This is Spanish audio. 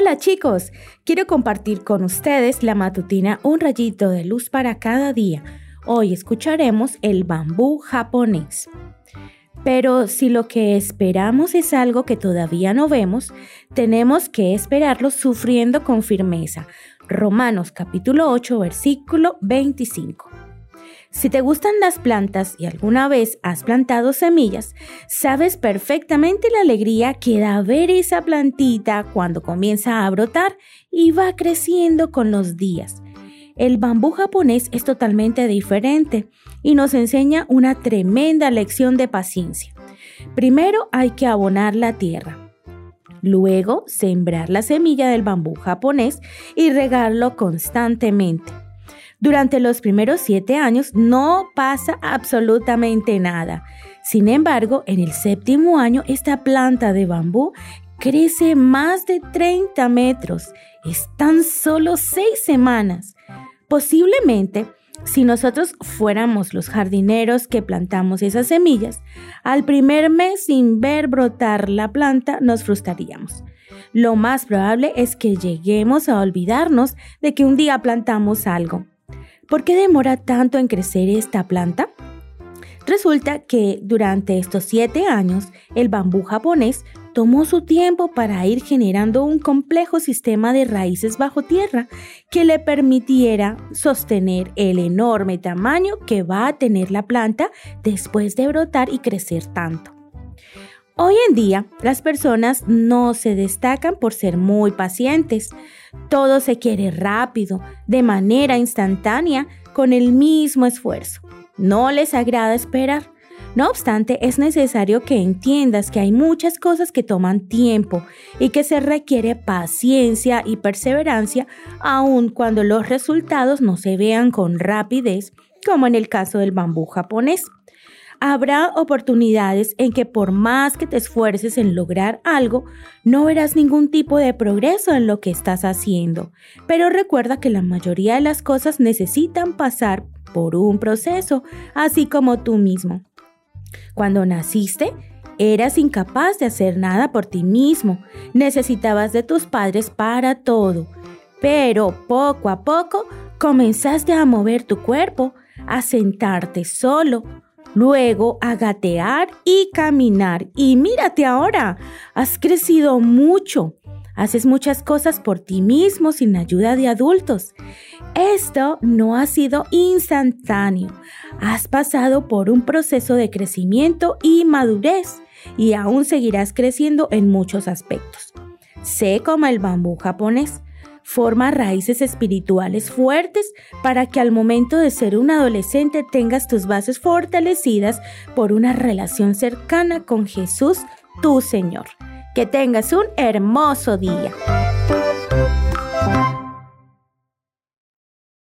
Hola chicos, quiero compartir con ustedes la matutina Un rayito de luz para cada día. Hoy escucharemos el bambú japonés. Pero si lo que esperamos es algo que todavía no vemos, tenemos que esperarlo sufriendo con firmeza. Romanos capítulo 8 versículo 25. Si te gustan las plantas y alguna vez has plantado semillas, sabes perfectamente la alegría que da ver esa plantita cuando comienza a brotar y va creciendo con los días. El bambú japonés es totalmente diferente y nos enseña una tremenda lección de paciencia. Primero hay que abonar la tierra. Luego, sembrar la semilla del bambú japonés y regarlo constantemente. Durante los primeros siete años no pasa absolutamente nada. Sin embargo, en el séptimo año esta planta de bambú crece más de 30 metros. Es tan solo seis semanas. Posiblemente, si nosotros fuéramos los jardineros que plantamos esas semillas, al primer mes sin ver brotar la planta nos frustraríamos. Lo más probable es que lleguemos a olvidarnos de que un día plantamos algo. ¿Por qué demora tanto en crecer esta planta? Resulta que durante estos siete años el bambú japonés tomó su tiempo para ir generando un complejo sistema de raíces bajo tierra que le permitiera sostener el enorme tamaño que va a tener la planta después de brotar y crecer tanto. Hoy en día, las personas no se destacan por ser muy pacientes. Todo se quiere rápido, de manera instantánea, con el mismo esfuerzo. No les agrada esperar. No obstante, es necesario que entiendas que hay muchas cosas que toman tiempo y que se requiere paciencia y perseverancia aun cuando los resultados no se vean con rapidez, como en el caso del bambú japonés. Habrá oportunidades en que por más que te esfuerces en lograr algo, no verás ningún tipo de progreso en lo que estás haciendo. Pero recuerda que la mayoría de las cosas necesitan pasar por un proceso, así como tú mismo. Cuando naciste, eras incapaz de hacer nada por ti mismo. Necesitabas de tus padres para todo. Pero poco a poco comenzaste a mover tu cuerpo, a sentarte solo, luego a gatear y caminar. Y mírate ahora, has crecido mucho. Haces muchas cosas por ti mismo sin ayuda de adultos. Esto no ha sido instantáneo. Has pasado por un proceso de crecimiento y madurez y aún seguirás creciendo en muchos aspectos. Sé como el bambú japonés Forma raíces espirituales fuertes para que al momento de ser un adolescente tengas tus bases fortalecidas por una relación cercana con Jesús, tu Señor. Que tengas un hermoso día.